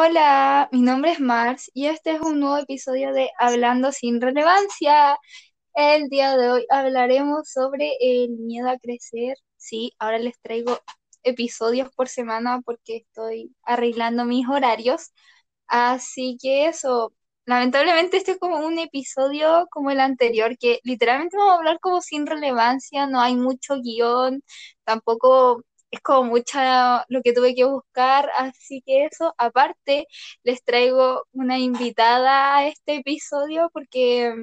Hola, mi nombre es Mars y este es un nuevo episodio de Hablando sin relevancia. El día de hoy hablaremos sobre el miedo a crecer. Sí, ahora les traigo episodios por semana porque estoy arreglando mis horarios. Así que eso, lamentablemente este es como un episodio como el anterior, que literalmente vamos a hablar como sin relevancia, no hay mucho guion, tampoco es como mucha lo que tuve que buscar, así que eso, aparte, les traigo una invitada a este episodio porque,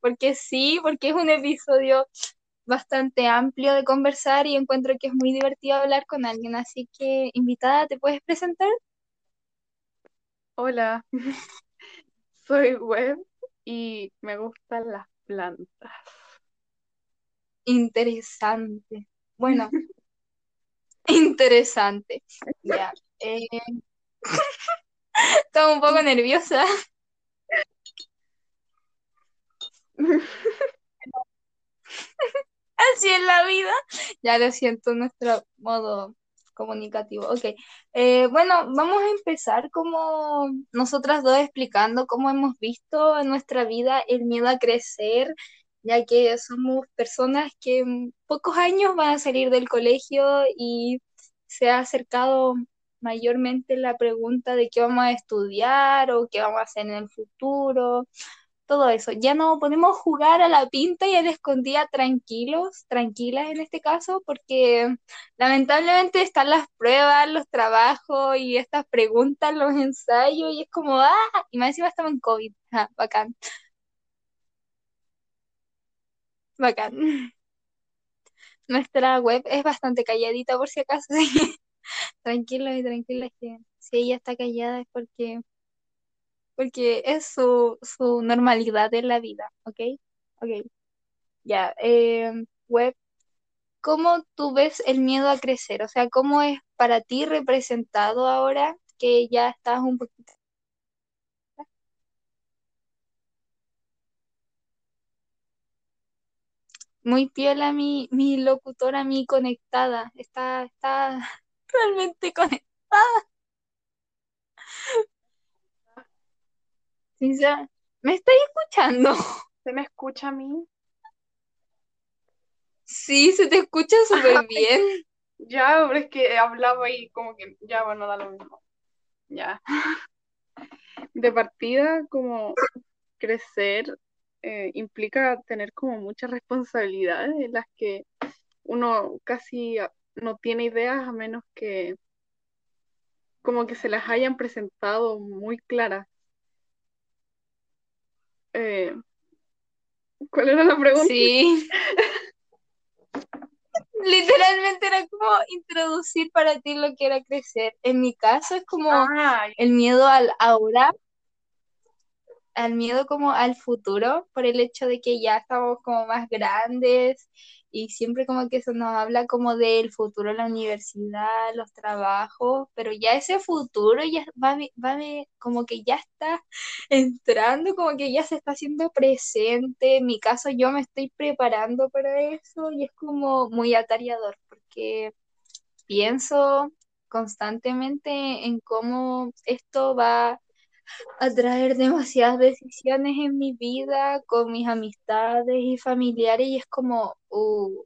porque sí, porque es un episodio bastante amplio de conversar y encuentro que es muy divertido hablar con alguien, así que invitada, ¿te puedes presentar? Hola, soy Web y me gustan las plantas. Interesante. Bueno, interesante. Ya. eh, Estaba un poco nerviosa. Así es la vida. Ya lo siento, nuestro modo comunicativo. Ok. Eh, bueno, vamos a empezar como nosotras dos explicando cómo hemos visto en nuestra vida el miedo a crecer, ya que somos personas que en pocos años van a salir del colegio y se ha acercado mayormente la pregunta de qué vamos a estudiar o qué vamos a hacer en el futuro todo eso. Ya no podemos jugar a la pinta y a la escondida tranquilos, tranquilas en este caso, porque lamentablemente están las pruebas, los trabajos y estas preguntas, los ensayos, y es como, ah, y más encima estamos en COVID. Ah, bacán. Bacán. Nuestra web es bastante calladita por si acaso. Tranquilos y tranquilas que si ella está callada es porque porque es su, su normalidad en la vida, ¿ok? Ok, ya. eh, web, ¿cómo tú ves el miedo a crecer? O sea, ¿cómo es para ti representado ahora que ya estás un poquito... Muy piola mi, mi locutora, mi conectada. Está, está realmente conectada. Sincera, ¿me estáis escuchando? ¿Se me escucha a mí? Sí, se te escucha súper bien. Ya, pero es que hablaba y como que ya, bueno, da lo mismo. Ya. De partida, como crecer eh, implica tener como muchas responsabilidades en las que uno casi no tiene ideas a menos que como que se las hayan presentado muy claras. Eh, ¿cuál era la pregunta? Sí. Literalmente era como introducir para ti lo que era crecer. En mi caso es como Ah, el miedo al ahora, al miedo como al futuro, por el hecho de que ya estamos como más grandes y siempre como que eso nos habla como del futuro la universidad, los trabajos, pero ya ese futuro ya va, va como que ya está entrando, como que ya se está haciendo presente. En mi caso yo me estoy preparando para eso y es como muy atareador porque pienso constantemente en cómo esto va a traer demasiadas decisiones en mi vida con mis amistades y familiares y es como uh,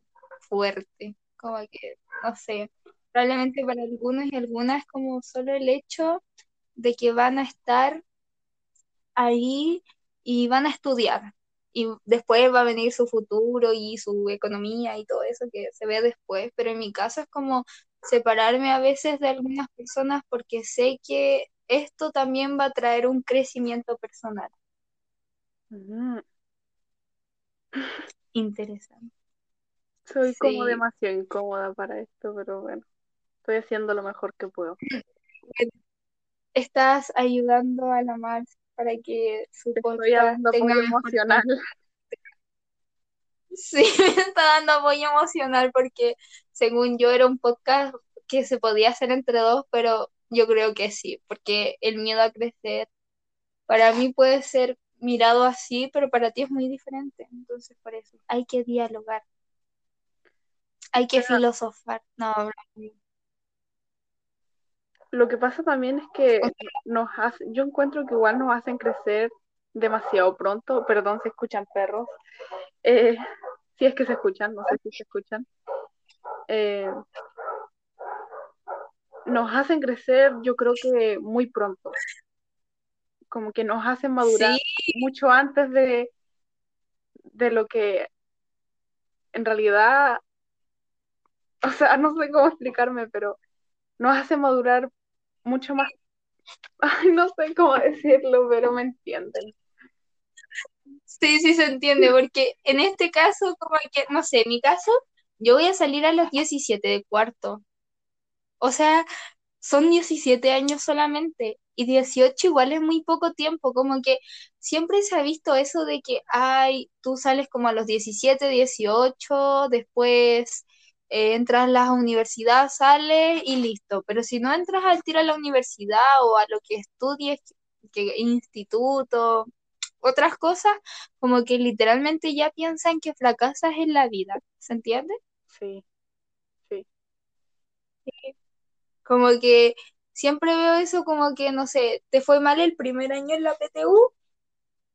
fuerte, como que, no sé, probablemente para algunos y algunas como solo el hecho de que van a estar ahí y van a estudiar. Y después va a venir su futuro y su economía y todo eso que se ve después, pero en mi caso es como separarme a veces de algunas personas porque sé que esto también va a traer un crecimiento personal. mm, Interesante. soy como demasiado incómoda para esto, pero bueno, estoy haciendo lo mejor que puedo. Estás ayudando a la Mars para que su Te estoy podcast dando tenga apoyo emocional. Sí, me está dando apoyo emocional porque según yo era un podcast que se podía hacer entre dos, pero yo creo que sí, porque el miedo a crecer para mí puede ser mirado así, pero para ti es muy diferente. Entonces, por eso hay que dialogar, hay que Pero filosofar. No. Lo que pasa también es que nos hace, yo encuentro que igual nos hacen crecer demasiado pronto. Perdón si escuchan perros. Eh, si es que se escuchan, no sé si se escuchan. Eh, nos hacen crecer, yo creo que muy pronto. Como que nos hacen madurar mucho antes de, de lo que en realidad, o sea, no sé cómo explicarme, pero nos hace madurar mucho más. Ay, no sé cómo decirlo, pero me entienden. Sí, sí se entiende, porque en este caso, como que, no sé, en mi caso, yo voy a salir a los 17 de cuarto. O sea, son 17 años solamente y 18 igual es muy poco tiempo, como que siempre se ha visto eso de que, ay, tú sales como a los 17, 18, después eh, entras a la universidad, sales y listo, pero si no entras al tiro a la universidad o a lo que estudies, que instituto, otras cosas, como que literalmente ya piensan que fracasas en la vida, ¿se entiende? Sí, sí. Como que siempre veo eso como que, no sé, te fue mal el primer año en la PTU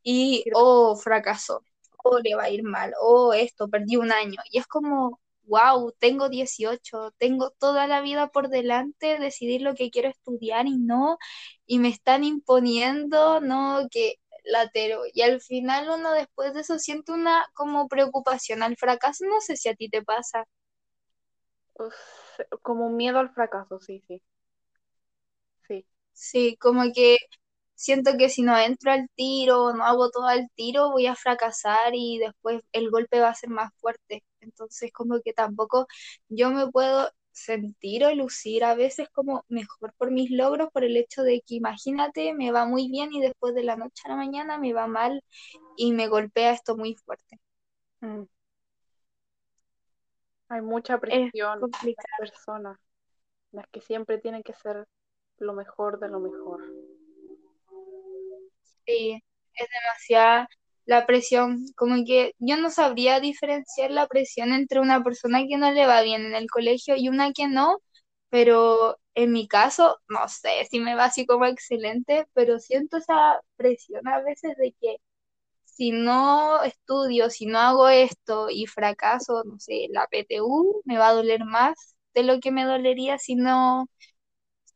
y, oh, fracasó, o le va a ir mal, o esto, perdí un año. Y es como, wow, tengo 18, tengo toda la vida por delante, decidir lo que quiero estudiar y no, y me están imponiendo, no, que latero. Y al final uno después de eso siente una como preocupación al fracaso. No sé si a ti te pasa. Como miedo al fracaso, sí, sí. Sí. Sí, como que siento que si no entro al tiro, no hago todo al tiro, voy a fracasar y después el golpe va a ser más fuerte. Entonces, como que tampoco yo me puedo sentir o lucir a veces como mejor por mis logros, por el hecho de que imagínate, me va muy bien y después de la noche a la mañana me va mal y me golpea esto muy fuerte. Mm. Hay mucha presión en las personas, las que siempre tienen que ser lo mejor de lo mejor. Sí, es demasiada la presión, como que yo no sabría diferenciar la presión entre una persona que no le va bien en el colegio y una que no, pero en mi caso, no sé si me va así como excelente, pero siento esa presión a veces de que si no estudio, si no hago esto y fracaso, no sé, la PTU me va a doler más de lo que me dolería si no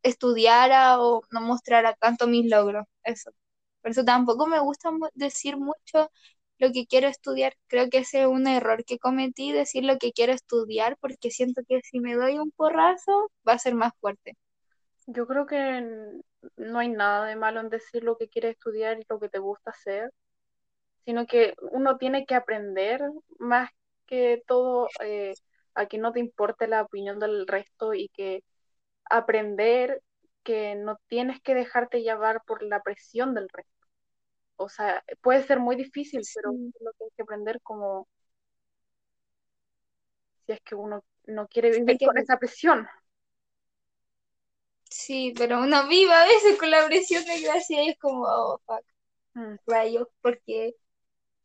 estudiara o no mostrara tanto mis logros. Eso. Por eso tampoco me gusta decir mucho lo que quiero estudiar. Creo que ese es un error que cometí, decir lo que quiero estudiar, porque siento que si me doy un porrazo va a ser más fuerte. Yo creo que no hay nada de malo en decir lo que quieres estudiar y lo que te gusta hacer, sino que uno tiene que aprender más que todo eh, a que no te importe la opinión del resto y que aprender que no tienes que dejarte llevar por la presión del resto o sea, puede ser muy difícil, pero es lo que aprender como si es que uno no quiere vivir con esa presión. Sí, pero uno vive a veces con la presión de gracia y es como, oh, fuck, mm. rayos, porque,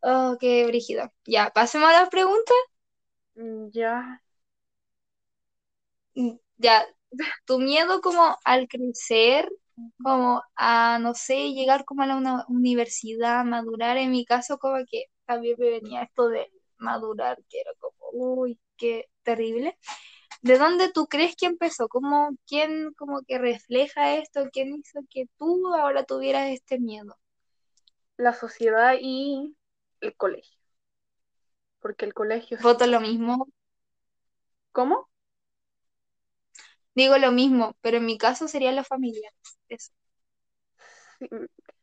oh, qué brígido. Ya, pasemos a las preguntas. Mm, ya. Mm, ya, tu miedo como al crecer como a, no sé, llegar como a la universidad, madurar. En mi caso, como que también me venía esto de madurar, que era como, uy, qué terrible. ¿De dónde tú crees que empezó? ¿Cómo, ¿Quién como que refleja esto? ¿Quién hizo que tú ahora tuvieras este miedo? La sociedad y el colegio. Porque el colegio... ¿Voto lo mismo? ¿Cómo? Digo lo mismo, pero en mi caso sería la familia. Eso.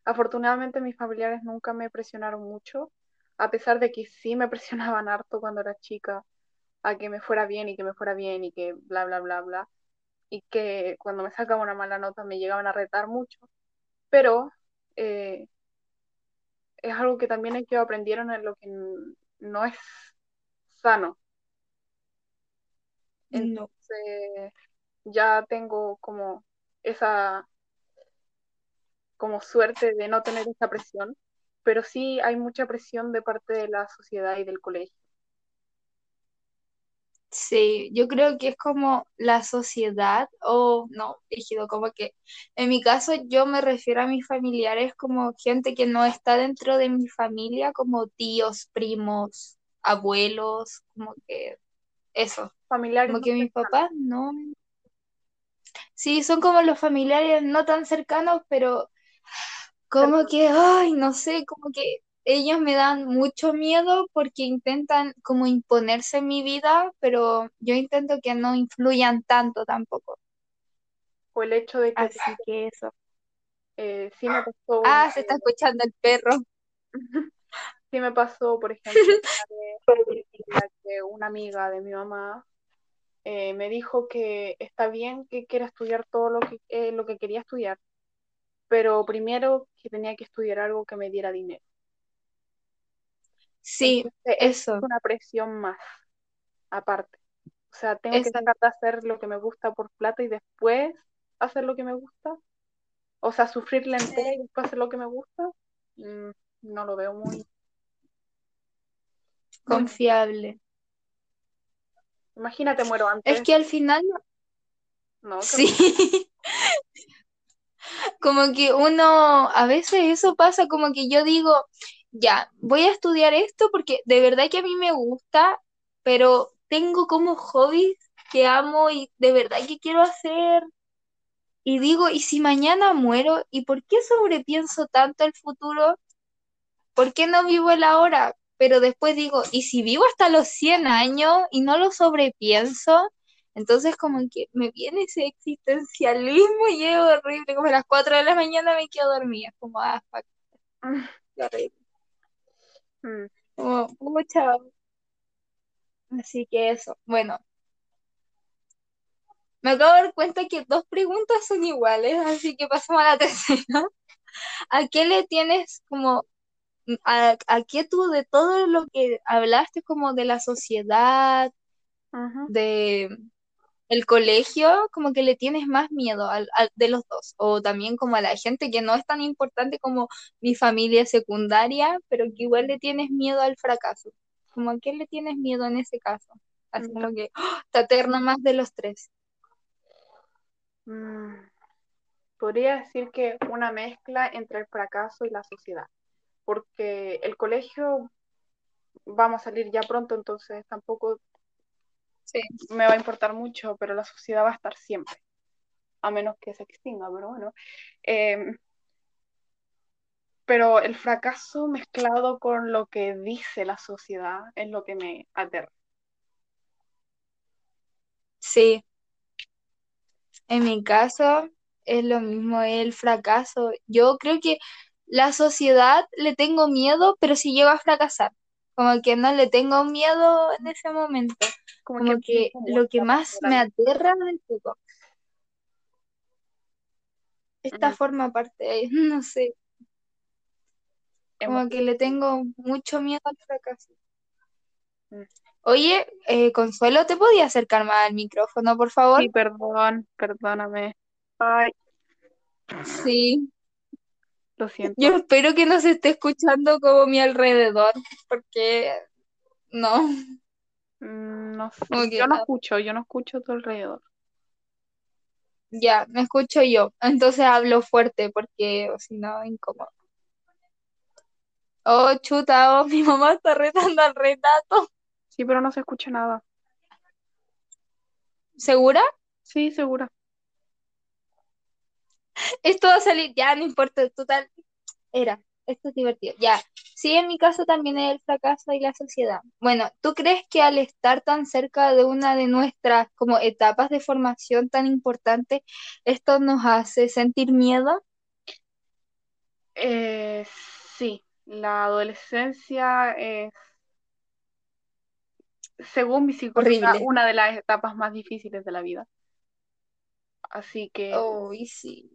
afortunadamente mis familiares nunca me presionaron mucho, a pesar de que sí me presionaban harto cuando era chica, a que me fuera bien y que me fuera bien y que bla, bla, bla, bla. Y que cuando me sacaba una mala nota me llegaban a retar mucho. Pero eh, es algo que también ellos aprendieron en lo que no es sano. Entonces, ya tengo como esa como suerte de no tener esa presión, pero sí hay mucha presión de parte de la sociedad y del colegio. Sí, yo creo que es como la sociedad, o no, rígido, como que en mi caso yo me refiero a mis familiares como gente que no está dentro de mi familia, como tíos, primos, abuelos, como que eso, Familiares como que mis papás no. Sí, son como los familiares no tan cercanos, pero como que, ay, no sé, como que ellos me dan mucho miedo porque intentan como imponerse en mi vida, pero yo intento que no influyan tanto tampoco. O el hecho de que Así que eso. eh, sí me pasó, Ah, se está escuchando el perro. sí me pasó, por ejemplo, que una amiga de mi mamá eh, me dijo que está bien que quiera estudiar todo lo que, eh, lo que quería estudiar, pero primero que tenía que estudiar algo que me diera dinero. Sí, Entonces, es eso, una presión más, aparte. O sea, tengo que eso. dejar de hacer lo que me gusta por plata y después hacer lo que me gusta. O sea, sufrir la entera y después hacer lo que me gusta. Mm, no lo veo muy. Confiable. Imagínate, muero Es antes. que al final, No, sí, como que uno, a veces eso pasa, como que yo digo, ya, voy a estudiar esto porque de verdad que a mí me gusta, pero tengo como hobbies que amo y de verdad que quiero hacer. Y digo, ¿y si mañana muero? ¿Y por qué sobrepienso tanto el futuro? ¿Por qué no vivo el ahora? Pero después digo, ¿y si vivo hasta los 100 años y no lo sobrepienso? Entonces como que me viene ese existencialismo y es horrible, como a las 4 de la mañana me quedo dormida, como, ah, fuck, qué horrible. Mm, Como, pucha. Así que eso, bueno, me acabo de dar cuenta que dos preguntas son iguales, así que pasamos a la tercera. ¿A qué le tienes como a, a qué tú de todo lo que hablaste como de la sociedad, de el colegio, como que le tienes más miedo al, al- de los dos, o también como a la gente que no es tan importante como mi familia secundaria, pero que igual le tienes miedo al fracaso. ¿Como a qué le tienes miedo en ese caso? Así como que ¡ah! te aterna más de los tres. Mm, podría decir que una mezcla entre el fracaso y la sociedad, porque el colegio vamos a salir ya pronto, entonces tampoco Sí. me va a importar mucho, pero la sociedad va a estar siempre, a menos que se extinga, pero bueno. Eh, pero el fracaso mezclado con lo que dice la sociedad es lo que me aterra. Sí, en mi caso es lo mismo, el fracaso. Yo creo que la sociedad le tengo miedo, pero si llego a fracasar, como que no le tengo miedo en ese momento, Como que como que empieza lo que más me aterra del todo, esta Mm, forma parte, no sé, como que le tengo mucho miedo al fracaso. Mm. Oye, eh, Consuelo, ¿te podía acercar más al micrófono, por favor? Sí, perdón, perdóname. Ay, Sí, lo siento. yo espero que no se esté escuchando como mi alrededor, porque no, Mm, No sé, yo no escucho, yo no escucho a tu alrededor. ya, me escucho yo, entonces hablo fuerte porque si no, incómodo. Oh, chuta, oh, mi mamá está retando al retrato. Sí, pero no se escucha nada. ¿Segura? Sí, segura. Esto va a salir, ya, no importa, total, era, esto es divertido, ya. Sí, en mi caso también es el fracaso y la sociedad. Bueno, ¿tú crees que al estar tan cerca de una de nuestras como etapas de formación tan importantes, esto nos hace sentir miedo? Eh, sí, la adolescencia es, según mi Horrible. una de las etapas más difíciles de la vida. Así que Oh, sí.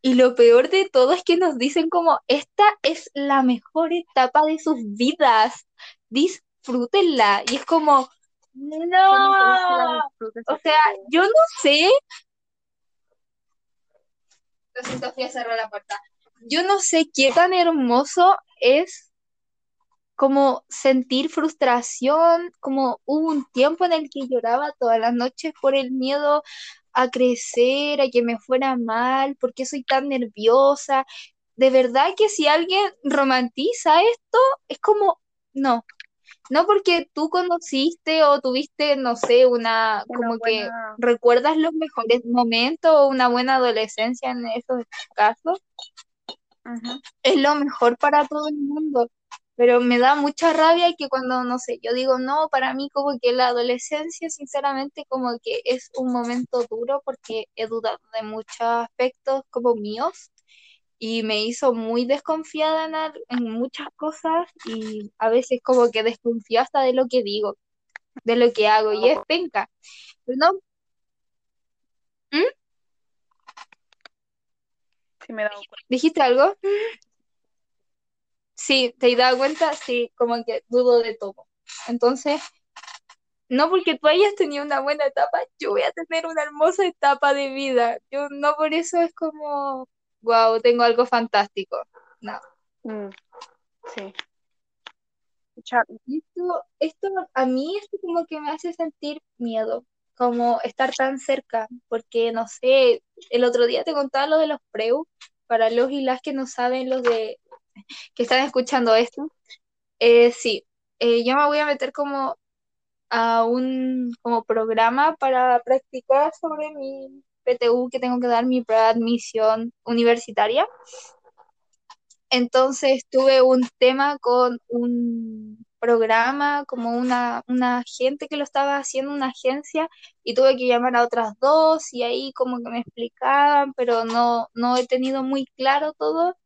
Y lo peor de todo es que nos dicen como, esta es la mejor etapa de sus vidas, disfrútenla. Y es como, ¿cómo crees que la no. O sea, yo no sé. Lo siento, fui a cerrar la puerta. Yo no sé qué tan hermoso es como sentir frustración, como hubo un tiempo en el que lloraba todas las noches por el miedo a crecer, a que me fuera mal, porque soy tan nerviosa. De verdad que si alguien romantiza esto, es como, no, no porque tú conociste o tuviste, no sé, una, Una como que recuerdas los mejores momentos o una buena adolescencia en esos casos, es lo mejor para todo el mundo. Pero me da mucha rabia que cuando, no sé, yo digo, no, para mí como que la adolescencia, sinceramente, como que es un momento duro porque he dudado de muchos aspectos como míos y me hizo muy desconfiada en, en muchas cosas y a veces como que desconfío hasta de lo que digo, de lo que hago y es penca. No, ¿Mm? Sí, me dado cuenta. ¿Dijiste algo? Sí, ¿te has dado cuenta? Sí, como que dudo de todo. Entonces, no porque tú hayas tenido una buena etapa, yo voy a tener una hermosa etapa de vida. Yo no por eso es como, wow, tengo algo fantástico. No. Mm, Sí. Esto, esto a mí esto como que me hace sentir miedo, como estar tan cerca, porque no sé, el otro día te contaba lo de los preu, para los y las que no saben, los de que están escuchando esto, eh, sí, eh, yo me voy a meter como a un como programa para practicar sobre mi PTU que tengo que dar mi preadmisión universitaria. Entonces tuve un tema con un programa, como una, una gente que lo estaba haciendo, una agencia, y tuve que llamar a otras dos y ahí como que me explicaban, pero no, no he tenido muy claro todo.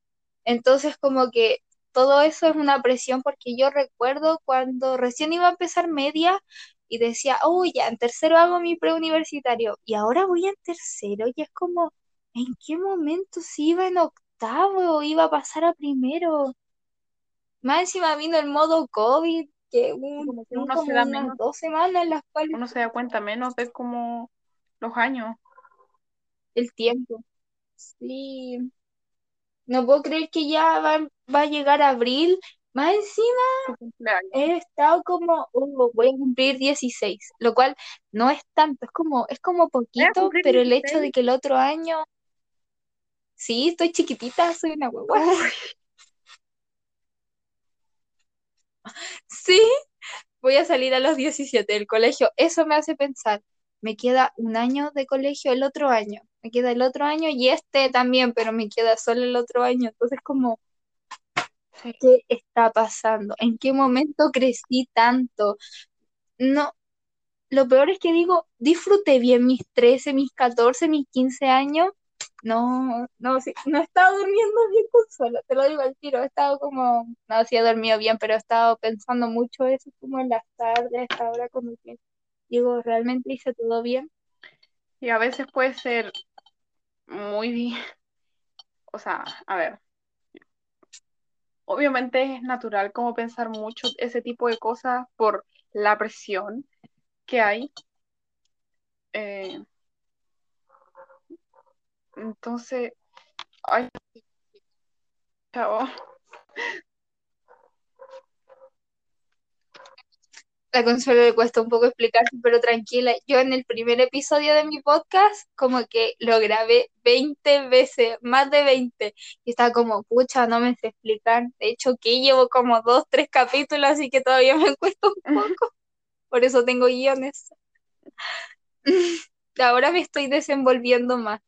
Entonces como que todo eso es una presión porque yo recuerdo cuando recién iba a empezar media y decía, oh, ya, en tercero hago mi preuniversitario y ahora voy en tercero y es como, ¿en qué momento si iba en octavo iba a pasar a primero? Más encima vino el modo COVID, que un, Como que un- uno se da unas menos, dos semanas en las cuales uno se da cuenta menos de como los años. el tiempo. Sí, no puedo creer que ya va, va a llegar abril. Más encima he estado como, oh, voy a cumplir 16, lo cual no es tanto, es como, es como ¿Vas a poquito, pero el hecho 16? de que el otro año, sí, estoy chiquitita, soy una. Uy, Sí, voy a salir a los 17 del colegio. Eso me hace pensar, me queda un año de colegio el otro año, me queda el otro año y este también, pero me queda solo el otro año. Entonces, como. ¿qué está pasando? ¿En qué momento crecí tanto? No, lo peor es que digo, disfruté bien mis 13, mis 14, mis 15 años. No, no, sí, no he estado durmiendo bien con solo, te lo digo al tiro, he estado como, no, sí he dormido bien, pero he estado pensando mucho eso como en las tardes, a esta hora como que digo, ¿realmente hice todo bien? Y a veces puede ser muy bien. O sea, a ver. Obviamente es natural como pensar mucho ese tipo de cosas por la presión que hay. Eh, entonces, ay. A Consuelo le cuesta un poco explicarse, pero tranquila, yo en el primer episodio de mi podcast como que lo grabé 20 veces, más de 20, y estaba como, pucha, no me sé explicar. De hecho, que llevo como dos, tres capítulos, así que todavía me cuesta un poco. Por eso tengo guiones. Ahora me estoy desenvolviendo más,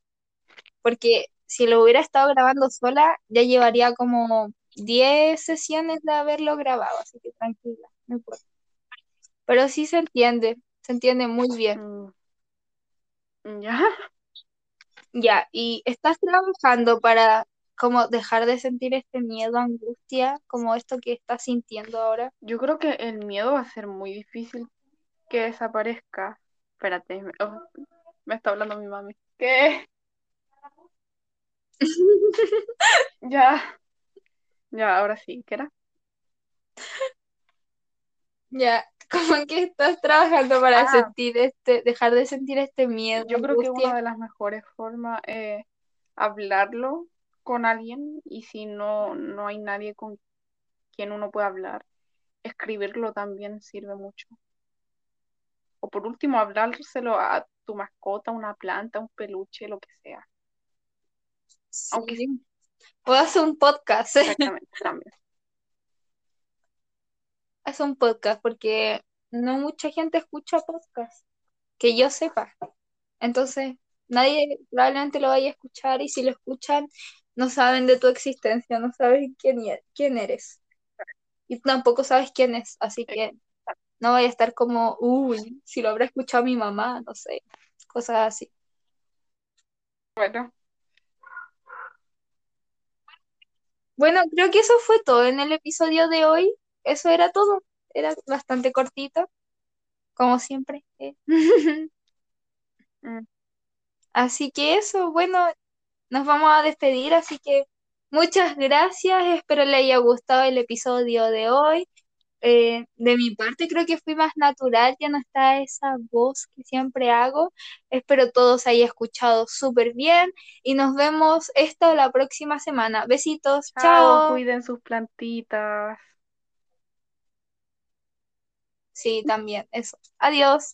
porque si lo hubiera estado grabando sola, ya llevaría como 10 sesiones de haberlo grabado, así que tranquila, no importa. Pero sí se entiende, se entiende muy bien. Mm, Ya. Ya, ¿y estás trabajando para como dejar de sentir este miedo, angustia, como esto que estás sintiendo ahora? Yo creo que el miedo va a ser muy difícil que desaparezca. Espérate, me, oh, me está hablando mi mami. ¿Qué? Ya. Ya, ahora sí, ¿qué era? Ya, ¿cómo que estás trabajando para Ah. sentir este, dejar de sentir este miedo, Yo creo que una angustia? de las mejores formas es hablarlo con alguien y si no, no hay nadie con quien uno pueda hablar, escribirlo también sirve mucho. O por último, hablárselo a tu mascota, una planta, un peluche, lo que sea. Aunque Sí. O hace un podcast. Exactamente, también. Hace un podcast porque no mucha gente escucha podcast, que yo sepa. Entonces, nadie probablemente lo vaya a escuchar y si lo escuchan, no saben de tu existencia, no saben quién, quién eres. Y tampoco sabes quién es, así que no vaya a estar como, uy, si lo habrá escuchado mi mamá, no sé, cosas así. Bueno, Bueno, creo que eso fue todo en el episodio de hoy. Eso era todo. Era bastante cortito, como siempre. ¿eh? Así que eso, bueno, nos vamos a despedir, así que muchas gracias. Espero le haya gustado el episodio de hoy. Eh, de mi parte creo que fui más natural, ya no está esa voz que siempre hago. Espero todos se haya escuchado súper bien y nos vemos esta la próxima semana. Besitos, chao, chao. cuiden sus plantitas. Sí, también, eso. Adiós.